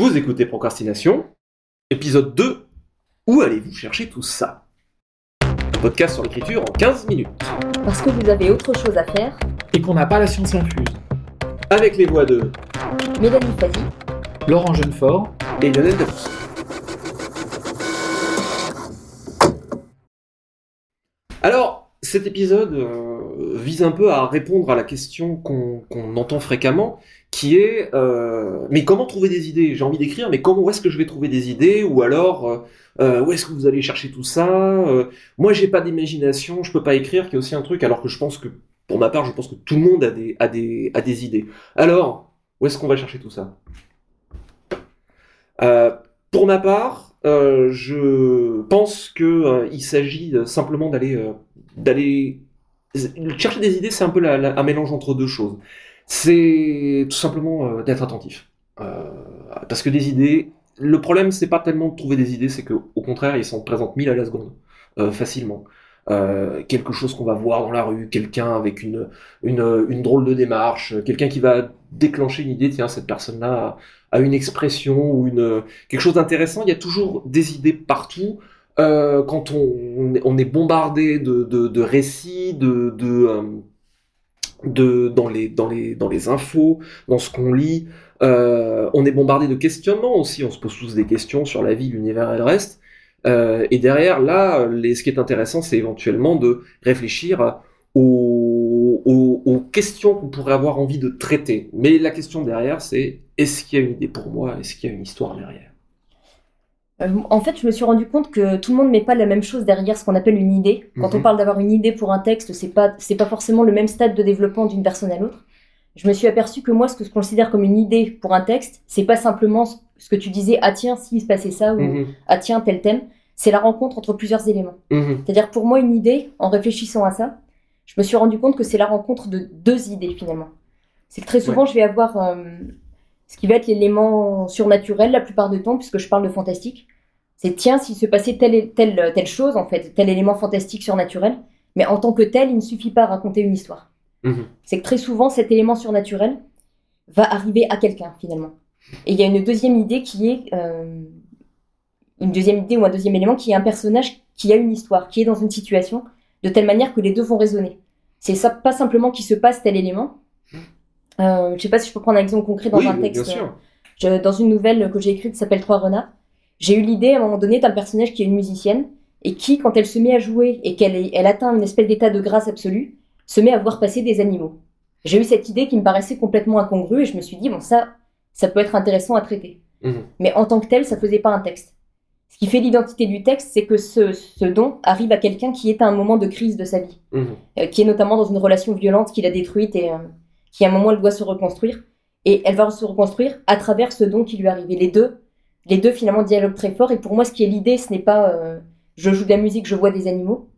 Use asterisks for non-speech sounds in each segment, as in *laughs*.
Vous écoutez Procrastination, épisode 2. Où allez-vous chercher tout ça? Podcast sur l'écriture en 15 minutes. Parce que vous avez autre chose à faire. Et qu'on n'a pas la science infuse. Avec les voix de Mélanie Fazi, Laurent Jeunefort. et Lionel Debus. Alors, cet épisode euh, vise un peu à répondre à la question qu'on qu'on entend fréquemment, qui est euh, mais comment trouver des idées? J'ai envie d'écrire, mais comment où est-ce que je vais trouver des idées? Ou alors euh, euh, où est-ce que vous allez chercher tout ça? Euh, Moi, j'ai pas d'imagination, je peux pas écrire, qui est aussi un truc. Alors que je pense que, pour ma part, je pense que tout le monde a des idées. Alors, où est-ce qu'on va chercher tout ça? Euh, Pour ma part, euh, je pense que il s'agit simplement d'aller d'aller chercher des idées. C'est un peu un mélange entre deux choses. C'est tout simplement euh, d'être attentif. Euh, parce que des idées, le problème c'est pas tellement de trouver des idées, c'est que au contraire ils s'en présentent mille à la seconde, euh, facilement. Euh, quelque chose qu'on va voir dans la rue, quelqu'un avec une, une, une drôle de démarche, quelqu'un qui va déclencher une idée, tiens, cette personne-là a, une expression ou une, quelque chose d'intéressant, il y a toujours des idées partout. Euh, quand on, on est bombardé de, de, de récits, de, de, euh, de, dans, les, dans, les, dans les infos, dans ce qu'on lit, euh, on est bombardé de questionnements aussi, on se pose tous des questions sur la vie, l'univers et le reste. Euh, et derrière, là, les, ce qui est intéressant, c'est éventuellement de réfléchir aux, aux, aux questions qu'on pourrait avoir envie de traiter. Mais la question derrière, c'est est-ce qu'il y a une idée pour moi? Est-ce qu'il y a une histoire derrière? En fait, je me suis rendu compte que tout le monde met pas la même chose derrière ce qu'on appelle une idée. Quand Mhm. on parle d'avoir une idée pour un texte, c'est pas c'est pas forcément le même stade de développement d'une personne à l'autre. Je me suis aperçu que moi, ce que je considère comme une idée pour un texte, c'est pas simplement ce ce que tu disais, ah tiens, s'il se passait ça, ou Mhm, ah tiens, tel thème. C'est la rencontre entre plusieurs éléments. mhm, C'est-à-dire pour moi, une idée, en réfléchissant à ça, je me suis rendu compte que c'est la rencontre de deux idées finalement. C'est que très souvent, je vais avoir euh, ce qui va être l'élément surnaturel la plupart du temps, puisque je parle de fantastique. C'est tiens, s'il se passait telle, telle, telle chose, en fait, tel élément fantastique surnaturel, mais en tant que tel, il ne suffit pas à raconter une histoire. mhm. C'est que très souvent, cet élément surnaturel va arriver à quelqu'un finalement. Et il y a une deuxième idée qui est euh, une deuxième idée ou un deuxième élément qui est un personnage qui a une histoire, qui est dans une situation de telle manière que les deux vont résonner. C'est ça, pas simplement qu'il se passe tel élément. Euh, je sais pas si je peux prendre un exemple concret dans oui, un bien texte. sûr. Je- dans une nouvelle que j'ai écrite qui s'appelle Trois renards, j'ai eu l'idée à un moment donné d'un personnage qui est une musicienne et qui, quand elle se met à jouer et qu'elle est- elle atteint une espèce d'état de grâce absolue, se met à voir passer des animaux. J'ai eu cette idée qui me paraissait complètement incongrue et je me suis dit, bon, ça, ça peut être intéressant à traiter. Mhm. Mais en tant que tel, ça faisait pas un texte. Ce qui fait l'identité du texte, c'est que ce, ce don arrive à quelqu'un qui est à un moment de crise de sa vie Mhm. euh, qui est notamment dans une relation violente qui l'a détruite et euh, qui à un moment elle doit se reconstruire et elle va se reconstruire à travers ce don qui lui arrive et les deux les deux finalement dialoguent très fort et pour moi ce qui est l'idée ce n'est pas euh, je joue de la musique je vois des animaux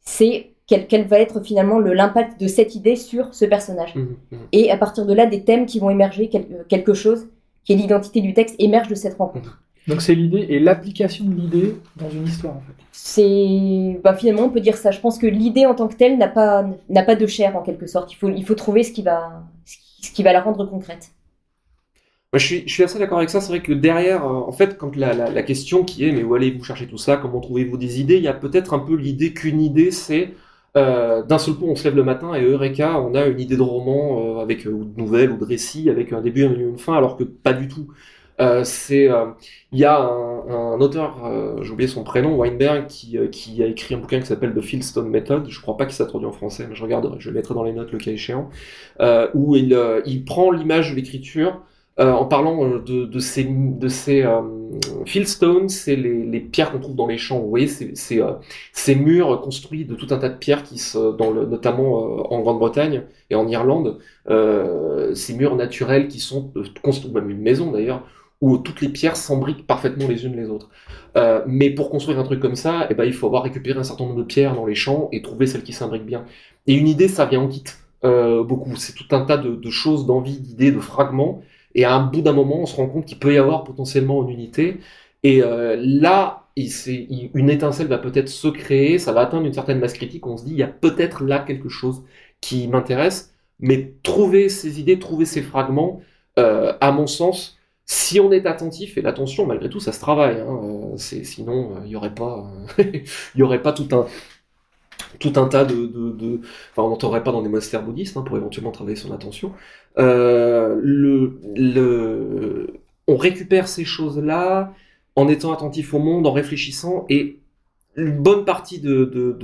c'est quel, quel va être finalement le l'impact de cette idée sur ce personnage Mhm. Mhm. et à partir de là des thèmes qui vont émerger quel- euh, quelque chose qui est l'identité du texte émerge de cette rencontre Donc c'est l'idée et l'application de l'idée dans une histoire en fait. c'est bah, finalement on peut dire ça je pense que l'idée en tant que telle n'a pas n'a pas de chair en quelque sorte il faut il faut trouver ce qui va ce qui va la rendre concrète Je suis, assez d'accord avec ça. C'est vrai que derrière, euh, en fait, quand la, question qui est, mais où allez-vous chercher tout ça? Comment trouvez-vous des idées? Il y a peut-être un peu l'idée qu'une idée, c'est euh, d'un seul coup, on se lève le matin et Eureka, on a une idée de roman euh, avec ou de nouvelle ou de récit avec un début, un milieu, une fin, alors que pas du tout. C'est, il y a un, auteur, j'ai oublié son prénom, Weinberg, qui, a écrit un bouquin qui s'appelle The Fieldstone Method. Je crois pas qu'il s'est traduit en français, mais je regarderai, je le mettrai dans les notes le cas échéant, où il prend l'image de l'écriture euh, en parlant euh, de, de ces, de ces euh, fieldstones, c'est les, les pierres qu'on trouve dans les champs. Vous voyez, c'est euh, ces murs construits de tout un tas de pierres qui se, dans le, notamment euh, en Grande-Bretagne et en Irlande, euh, ces murs naturels qui sont construits, même une maison d'ailleurs, où toutes les pierres s'embriquent parfaitement les unes les autres. Euh, mais pour construire un truc comme ça, eh ben, il faut avoir récupéré un certain nombre de pierres dans les champs et trouver celles qui s'imbriquent bien. Et une idée, ça vient en kit. Euh, beaucoup. C'est tout un tas de, de choses, d'envies, d'idées, de fragments. Et à un bout d'un moment, on se rend compte qu'il peut y avoir potentiellement une unité. Et euh, là, une étincelle va peut-être se créer, ça va atteindre une certaine masse critique. On se dit, il y a peut-être là quelque chose qui m'intéresse. Mais trouver ces idées, trouver ces fragments, euh, à mon sens, si on est attentif et l'attention malgré tout ça se travaille hein, euh, sinon *laughs* il y aurait pas tout un tout un tas de, enfin on n'entrerait pas dans des monastères bouddhistes hein, pour éventuellement travailler son attention le on récupère ces choses là en étant attentif au monde en réfléchissant et une bonne partie de,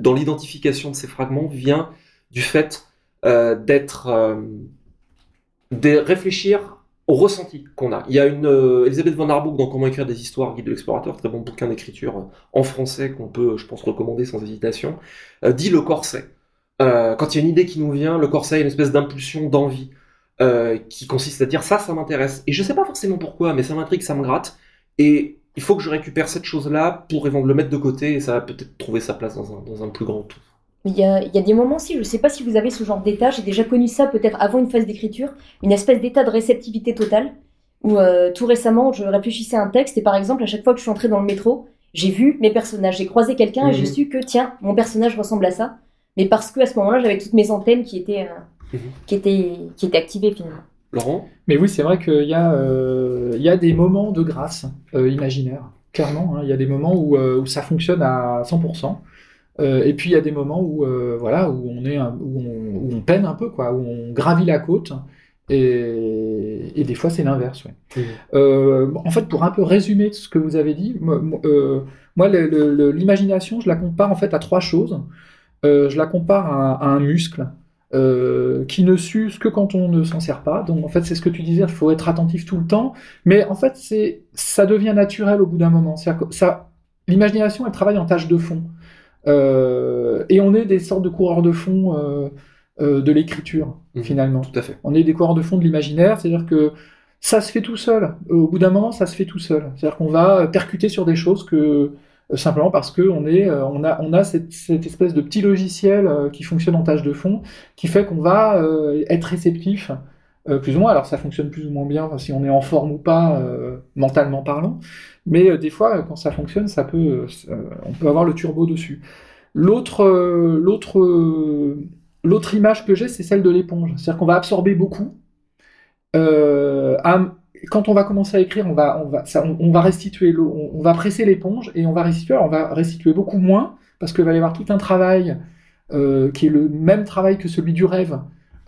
dans l'identification de ces fragments vient du fait euh, d'être euh, de réfléchir au ressenti qu'on a. Il y a une euh, Elisabeth von Arbouk dans Comment écrire des histoires, guide de l'explorateur, très bon bouquin d'écriture euh, en français qu'on peut, je pense, recommander sans hésitation, euh, dit le corset. quand il y a une idée qui nous vient, le corset est une espèce d'impulsion, d'envie, qui consiste à dire ça, ça m'intéresse. Et je sais pas forcément pourquoi, mais ça m'intrigue, ça me gratte. Et il faut que je récupère cette chose-là pour le mettre de côté et ça va peut-être trouver sa place dans un, dans un plus grand tout. Il y, a, il y a des moments aussi, je ne sais pas si vous avez ce genre d'état, j'ai déjà connu ça peut-être avant une phase d'écriture, une espèce d'état de réceptivité totale, où euh, tout récemment je réfléchissais à un texte et par exemple à chaque fois que je suis entrée dans le métro, j'ai vu mes personnages, j'ai croisé quelqu'un et j'ai Mhm. su que tiens, mon personnage ressemble à ça, mais parce que à ce moment-là j'avais toutes mes antennes qui étaient, euh, Mhm. qui étaient, qui étaient activées finalement. Laurent Mais oui, c'est vrai qu'il y, a, euh, il y a des moments de grâce euh, imaginaires, clairement. hein. il y a des moments où, euh, où ça fonctionne à 100%. Euh, et puis il y a des moments où, euh, voilà, où, on est un- où, on, où on peine un peu, quoi, où on gravit la côte. Et, et des fois, c'est l'inverse. ouais. Mhm. Euh, en fait, pour un peu résumer ce que vous avez dit, moi, l'imagination, je la compare en fait à trois choses. Euh, je la compare à, à un muscle euh, qui ne s'use que quand on ne s'en sert pas. Donc en fait, c'est ce que tu disais, il faut être attentif tout le temps. Mais en fait, c'est ça devient naturel au bout d'un moment. C'est-à-dire que ça, l'imagination, elle travaille en tâche de fond. Euh, et on est des sortes de coureurs de fond euh, de l'écriture Mhm. finalement. Tout à fait. On est des coureurs de fond de l'imaginaire, c'est-à-dire que ça se fait tout seul. Au bout d'un moment, ça se fait tout seul. C'est-à-dire qu'on va percuter sur des choses que simplement parce que on est, euh, on a, on a cette, espèce de petit logiciel euh, qui fonctionne en tâche de fond, qui fait qu'on va euh, être réceptif, euh, plus ou moins. Alors ça fonctionne plus ou moins bien si on est en forme ou pas, euh, mentalement parlant. Mais euh, des fois, euh, quand ça fonctionne, ça peut, euh, on peut avoir le turbo dessus. L'autre, euh, l'autre, euh, l'autre image que j'ai, c'est celle de l'éponge. C'est-à-dire qu'on va absorber beaucoup. Euh, quand on va commencer à écrire, on va, restituer on, va presser l'éponge et on va restituer. On va restituer beaucoup moins parce qu'il va y avoir tout un travail euh, qui est le même travail que celui du rêve,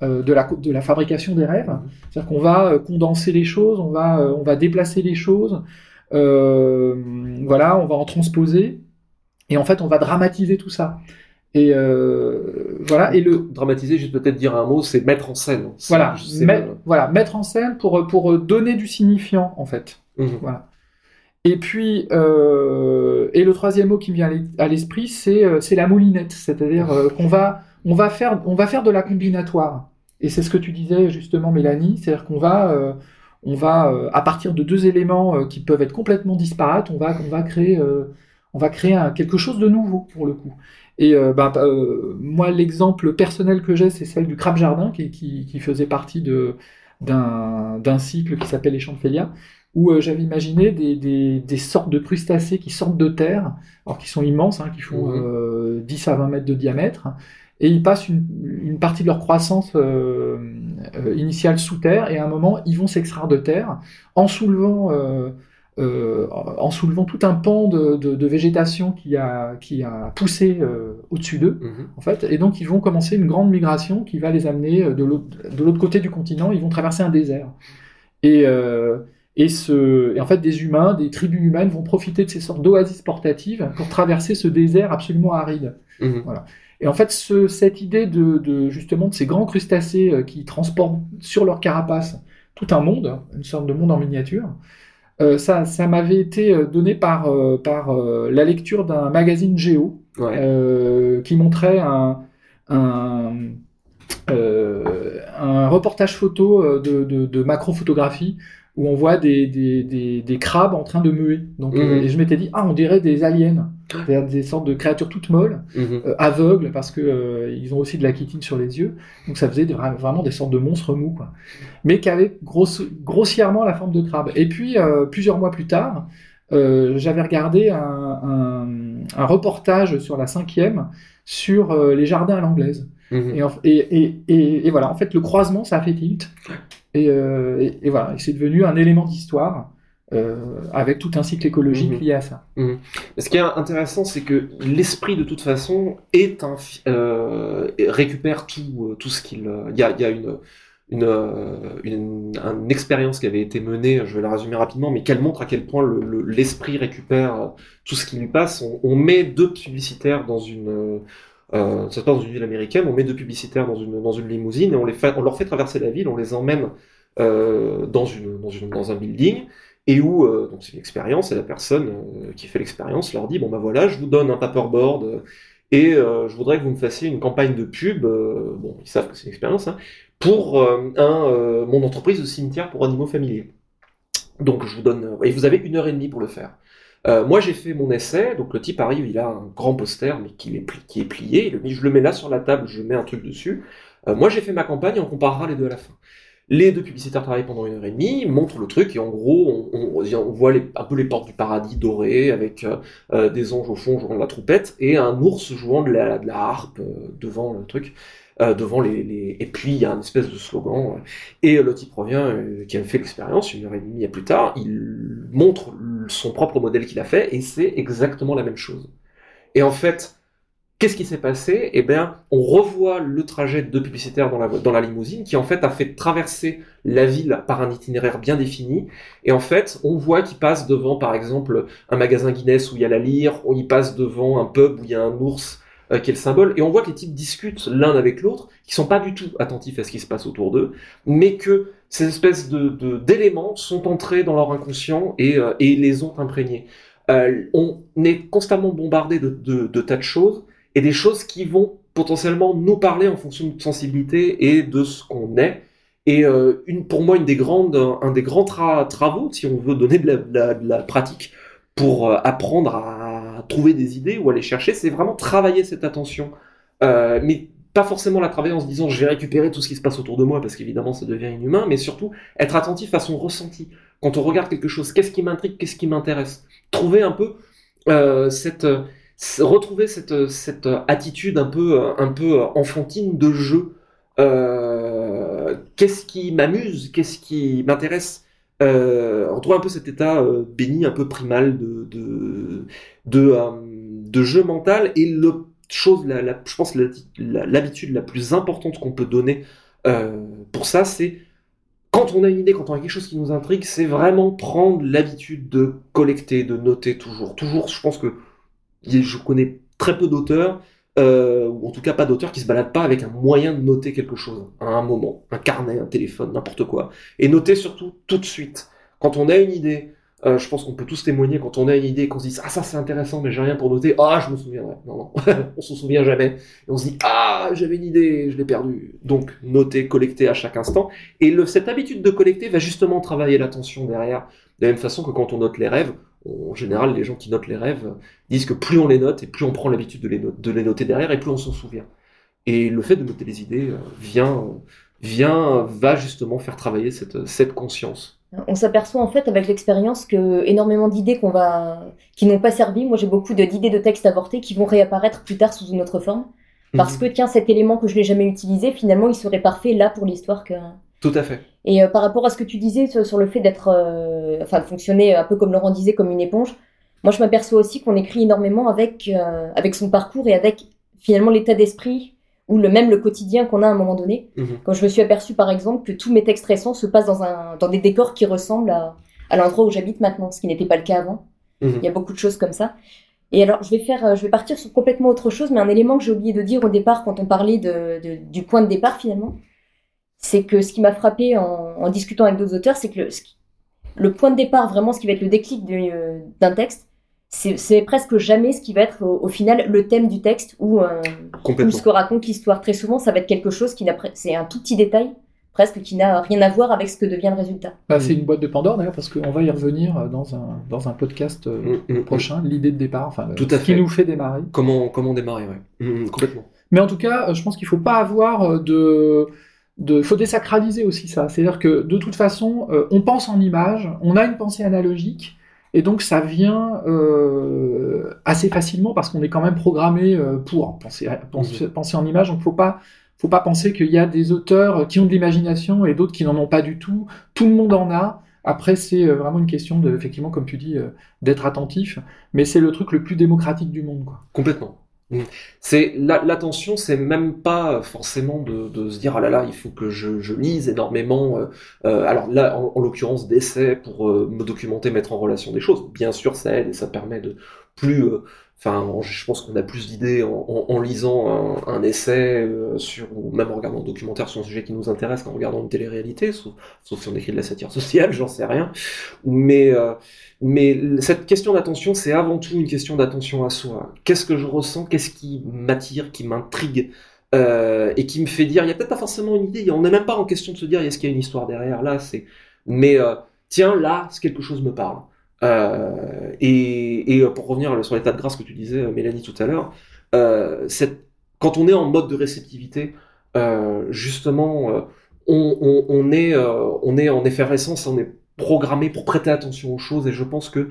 euh, de, la, fabrication des rêves. C'est-à-dire qu'on va euh, condenser les choses, on va, on va déplacer les choses, voilà, on va en transposer et en fait, on va dramatiser tout ça. Et euh, voilà, et le, Dramatiser, juste peut-être dire un mot, c'est mettre en scène. Voilà, met- voilà, mettre en scène pour, pour donner du signifiant, en fait. Mhm. Et puis, euh, et le troisième mot qui me vient à l'es- à l'esprit, c'est euh, c'est la moulinette, c'est-à-dire euh, qu'on va, on va faire, on va faire de la combinatoire. Et c'est ce que tu disais justement, Mélanie, c'est-à-dire qu'on va, on va à partir de deux éléments qui peuvent être complètement disparates, on va, on va créer, on va créer un- quelque chose de nouveau pour le coup. Et euh, euh, moi, l'exemple personnel que j'ai, c'est celle du crabe jardin qui, qui, qui faisait partie de d'un d'un cycle qui s'appelle Les Félia où euh, j'avais imaginé des, des, des sortes de crustacés qui sortent de terre, alors qui sont immenses, hein, qui font Mhm. euh, 10 à 20 mètres de diamètre, et ils passent une, une partie de leur croissance initiale sous terre, et à un moment, ils vont s'extraire de terre en soulevant, euh, en soulevant tout un pan de, de, de végétation qui a, qui a poussé euh, au-dessus d'eux Mhm. en fait, et donc ils vont commencer une grande migration qui va les amener euh, de l'autre côté du continent. Ils vont traverser un désert. Et, euh, et, ce, et en fait, des humains, des tribus humaines vont profiter de ces sortes d'oasis portatives pour traverser ce désert absolument aride. Mhm. Et en fait, ce, cette idée de, de justement de ces grands crustacés qui transportent sur leur carapace tout un monde, une sorte de monde en miniature, euh, ça, ça m'avait été euh, donné par, euh, par euh, la lecture d'un magazine Géo Ouais. qui montrait un, un, un reportage photo de, de, de macrophotographie où on voit des, des, des, des crabes en train de muer. Donc, Mhm. euh, et je m'étais dit, ah, on dirait des aliens, c'est-à-dire des sortes de créatures toutes molles, Mhm. euh, aveugles parce que euh, ils ont aussi de la chitine sur les yeux. Donc ça faisait vraiment des sortes de monstres mous, quoi. Mais qui avaient grosse- grossièrement la forme de crabe. Et puis plusieurs mois plus tard, j'avais regardé un, un, un reportage sur la cinquième sur les jardins à l'anglaise. Mhm. Et, voilà, en fait, le croisement, ça a fait tilt. Et, euh, voilà, c'est devenu un élément d'histoire. avec tout un cycle écologique mhm. lié à ça. Ce qui est intéressant, c'est que l'esprit, de toute façon, est un, récupère tout, tout ce qu'il. Il y a, y a une, euh, une, une, expérience qui avait été menée, je vais la résumer rapidement, mais qu'elle montre à quel point l'esprit récupère euh, tout ce qui lui passe. On, met deux publicitaires dans une, euh, ça se passe dans une ville américaine, on met deux publicitaires dans une, limousine et on, leur fait traverser la ville, on les emmène euh, dans, un building et où euh, c'est une expérience et la personne qui fait l'expérience leur dit bon bah voilà je vous donne un paperboard et je voudrais que vous me fassiez une campagne de pub bon ils savent que c'est une expérience hein, pour mon entreprise de cimetière pour animaux familiers. Donc je vous donne, et vous avez une heure et demie pour le faire. Euh, moi j'ai fait mon essai, donc le type arrive, il a un grand poster mais qui est, plié, je le mets là sur la table, je mets un truc dessus. moi j'ai fait ma campagne, on comparera les deux à la fin. Les deux publicitaires travaillent pendant une heure et demie, montrent le truc, et en gros, on, voit un peu les portes du paradis dorées, avec des anges au fond jouant de la trompette, et un ours jouant de la harpe devant le truc. Euh, devant les, Et puis il y a un espèce de slogan. Euh, et le type revient, euh, qui a fait l'expérience une heure et demie plus tard, il montre son propre modèle qu'il a fait et c'est exactement la même chose. Et en fait, qu'est-ce qui s'est passé? Eh bien, on revoit le trajet de publicitaires dans la, dans la limousine qui en fait a fait traverser la ville par un itinéraire bien défini. Et en fait, on voit qu'il passe devant, par exemple, un magasin Guinness où il y a la lyre, y passe devant un pub où il y a un ours euh, qui est le symbole, et on voit que les types discutent l'un avec l'autre, qui sont pas du tout attentifs à ce qui se passe autour d'eux, mais que ces espèces de d'éléments sont entrés dans leur inconscient et, euh, les ont imprégnés. Euh, on est constamment bombardé de, tas de choses et des choses qui vont potentiellement nous parler en fonction de notre sensibilité et de ce qu'on est. Et euh, une, pour moi, une des grandes, un des grands travaux, si on veut donner de la pratique pour apprendre à trouver des idées ou aller chercher, c'est vraiment travailler cette attention. Euh, mais pas forcément la travailler en se disant je vais récupérer tout ce qui se passe autour de moi parce qu'évidemment ça devient inhumain, mais surtout être attentif à son ressenti. Quand on regarde quelque chose, qu'est-ce qui m'intrigue, qu'est-ce qui m'intéresse? Trouver un peu euh, cette retrouver cette, cette attitude un peu un peu enfantine de jeu. Euh, qu'est-ce qui m'amuse Qu'est-ce qui m'intéresse? Euh, on trouve un peu cet état euh, béni, un peu primal euh, de jeu mental. Et le chose, la, la, je pense, l'habitude la, plus importante qu'on peut donner euh, pour ça, c'est quand on a une idée, quand on a quelque chose qui nous intrigue, c'est vraiment prendre l'habitude de collecter, de noter toujours. Toujours, je pense que je connais très peu d'auteurs euh, ou en tout cas pas d'auteur qui se balade pas avec un moyen de noter quelque chose à un moment, un carnet, un téléphone, n'importe quoi, et noter surtout tout de suite. Quand on a une idée, euh, je pense qu'on peut tous témoigner quand on a une idée, qu'on se dit ah ça c'est intéressant mais j'ai rien pour noter, ah je me souviendrai. Non non, *laughs* on se souvient jamais. Et on se dit ah j'avais une idée, je l'ai perdue. Donc noter, collecter à chaque instant. Et cette habitude de collecter va justement travailler l'attention derrière. De la même façon que quand on note les rêves, en général, les gens qui notent les rêves disent que plus on les note et plus on prend l'habitude de les, de les noter derrière et plus on s'en souvient. Et le fait de noter les idées euh, vient, vient, va justement faire travailler cette, cette conscience. On s'aperçoit en fait avec l'expérience que énormément d'idées qu'on va, qui n'ont pas servi. Moi, j'ai beaucoup d'idées de textes avortés qui vont réapparaître plus tard sous une autre forme, parce mhm. que tiens, cet élément que je n'ai jamais utilisé, finalement, il serait parfait là pour l'histoire que, tout à fait. Et euh, par rapport à ce que tu disais sur, le fait d'être, euh, enfin, de fonctionner un peu comme Laurent disait, comme une éponge, moi je m'aperçois aussi qu'on écrit énormément avec, euh, avec son parcours et avec finalement l'état d'esprit ou le même le quotidien qu'on a à un moment donné. Mhm. Quand je me suis aperçu par exemple que tous mes textes récents se passent dans, un, dans des décors qui ressemblent à, à l'endroit où j'habite maintenant, ce qui n'était pas le cas avant. Mhm. Il y a beaucoup de choses comme ça. Et alors, je vais faire, je vais partir sur complètement autre chose, mais un élément que j'ai oublié de dire au départ quand on parlait de, de, du point de départ finalement, c'est que ce qui m'a frappé en, discutant avec d'autres auteurs, c'est que le, point de départ, vraiment ce qui va être le déclic euh, d'un texte, c'est presque jamais ce qui va être au, final le thème du texte ou, euh, ce que raconte l'histoire. Très souvent, ça va être quelque chose qui n'a, c'est un tout petit détail presque qui n'a rien à voir avec ce que devient le résultat. Bah, c'est une boîte de Pandore d'ailleurs parce qu'on va y revenir dans un, dans un podcast euh, mm, mm, mm. prochain, l'idée de départ, enfin Tout à ce qui nous fait démarrer. Comment, comment démarrer, oui. complètement. Mais en tout cas, je pense qu'il ne faut pas avoir de de, faut désacraliser aussi ça. C'est-à-dire que de toute façon, euh, on pense en images, on a une pensée analogique, Et donc ça vient euh, assez facilement parce qu'on est quand même programmé euh, pour penser, penser, penser en image. Donc faut pas faut pas penser qu'il y a des auteurs qui ont de l'imagination et d'autres qui n'en ont pas du tout. Tout le monde en a. Après, c'est euh, vraiment une question de, effectivement, comme tu dis, d'être attentif. Mais c'est le truc le plus démocratique du monde, quoi. Complètement. Mm. C'est l'attention, c'est même pas forcément de, de, se dire ah là là, il faut que je, je lise énormément. Euh, euh alors là, en, l'occurrence, d'essais pour euh, me documenter, mettre en relation des choses. Bien sûr, ça aide et ça permet de plus euh, Enfin, je pense qu'on a plus d'idées en, lisant un, essai euh, sur, ou même en regardant un documentaire sur un sujet qui nous intéresse qu'en regardant une télé-réalité, sauf, si on écrit de la satire sociale, j'en sais rien. Mais, euh, cette question d'attention, c'est avant tout une question d'attention à soi. Qu'est-ce que je ressens? Qu'est-ce qui m'attire, qui m'intrigue? Euh, et qui me fait dire, il y a peut-être pas forcément une idée, on n'est même pas en question de se dire, est-ce qu'il y a une histoire derrière? Là, c'est, mais tiens, là, quelque chose me parle. Euh, et, et, pour revenir sur l'état de grâce que tu disais, Mélanie, tout à l'heure, euh, quand on est en mode de réceptivité, euh, justement, euh, on, est, euh, on est en effervescence, on est programmé pour prêter attention aux choses, et je pense que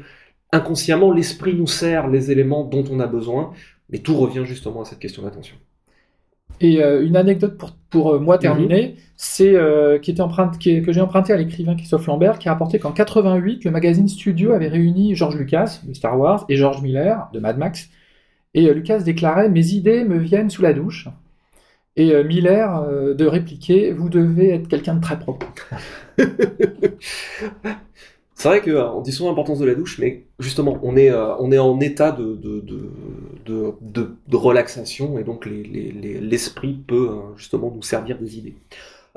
inconsciemment, l'esprit nous sert les éléments dont on a besoin, mais tout revient justement à cette question d'attention. Et euh, une anecdote pour, pour euh, moi terminer, mhm. c'est euh, qui était emprunte, qui que j'ai emprunté à l'écrivain Christophe Lambert, qui a rapporté qu'en 88, le magazine Studio avait réuni George Lucas de Star Wars et George Miller de Mad Max. Et Lucas déclarait Mes idées me viennent sous la douche. Et Miller de répliquer Vous devez être quelqu'un de très propre. *laughs* C'est vrai qu'on dit souvent l'importance de la douche, mais justement, on est, euh, on est en état de, de, de, relaxation, et donc l'esprit les, les, peut euh, justement nous servir des idées.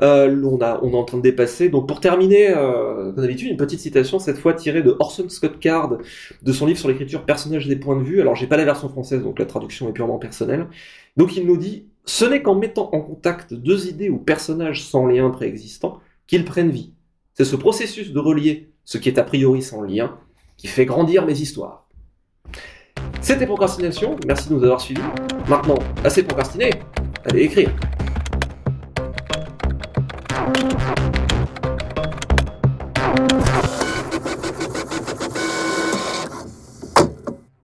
Euh, on, a, on est en train de dépasser. Donc pour terminer, euh, comme d'habitude, une petite citation, cette fois tirée de Orson Scott Card, de son livre sur l'écriture personnage des points de vue. Alors j'ai pas la version française, donc la traduction est purement personnelle. Donc il nous dit, ce n'est qu'en mettant en contact deux idées ou personnages sans lien préexistant qu'ils prennent vie. C'est ce processus de relier ce qui est a priori sans lien, qui fait grandir mes histoires. C'était Procrastination, merci de nous avoir suivis. Maintenant, assez procrastiné, allez écrire.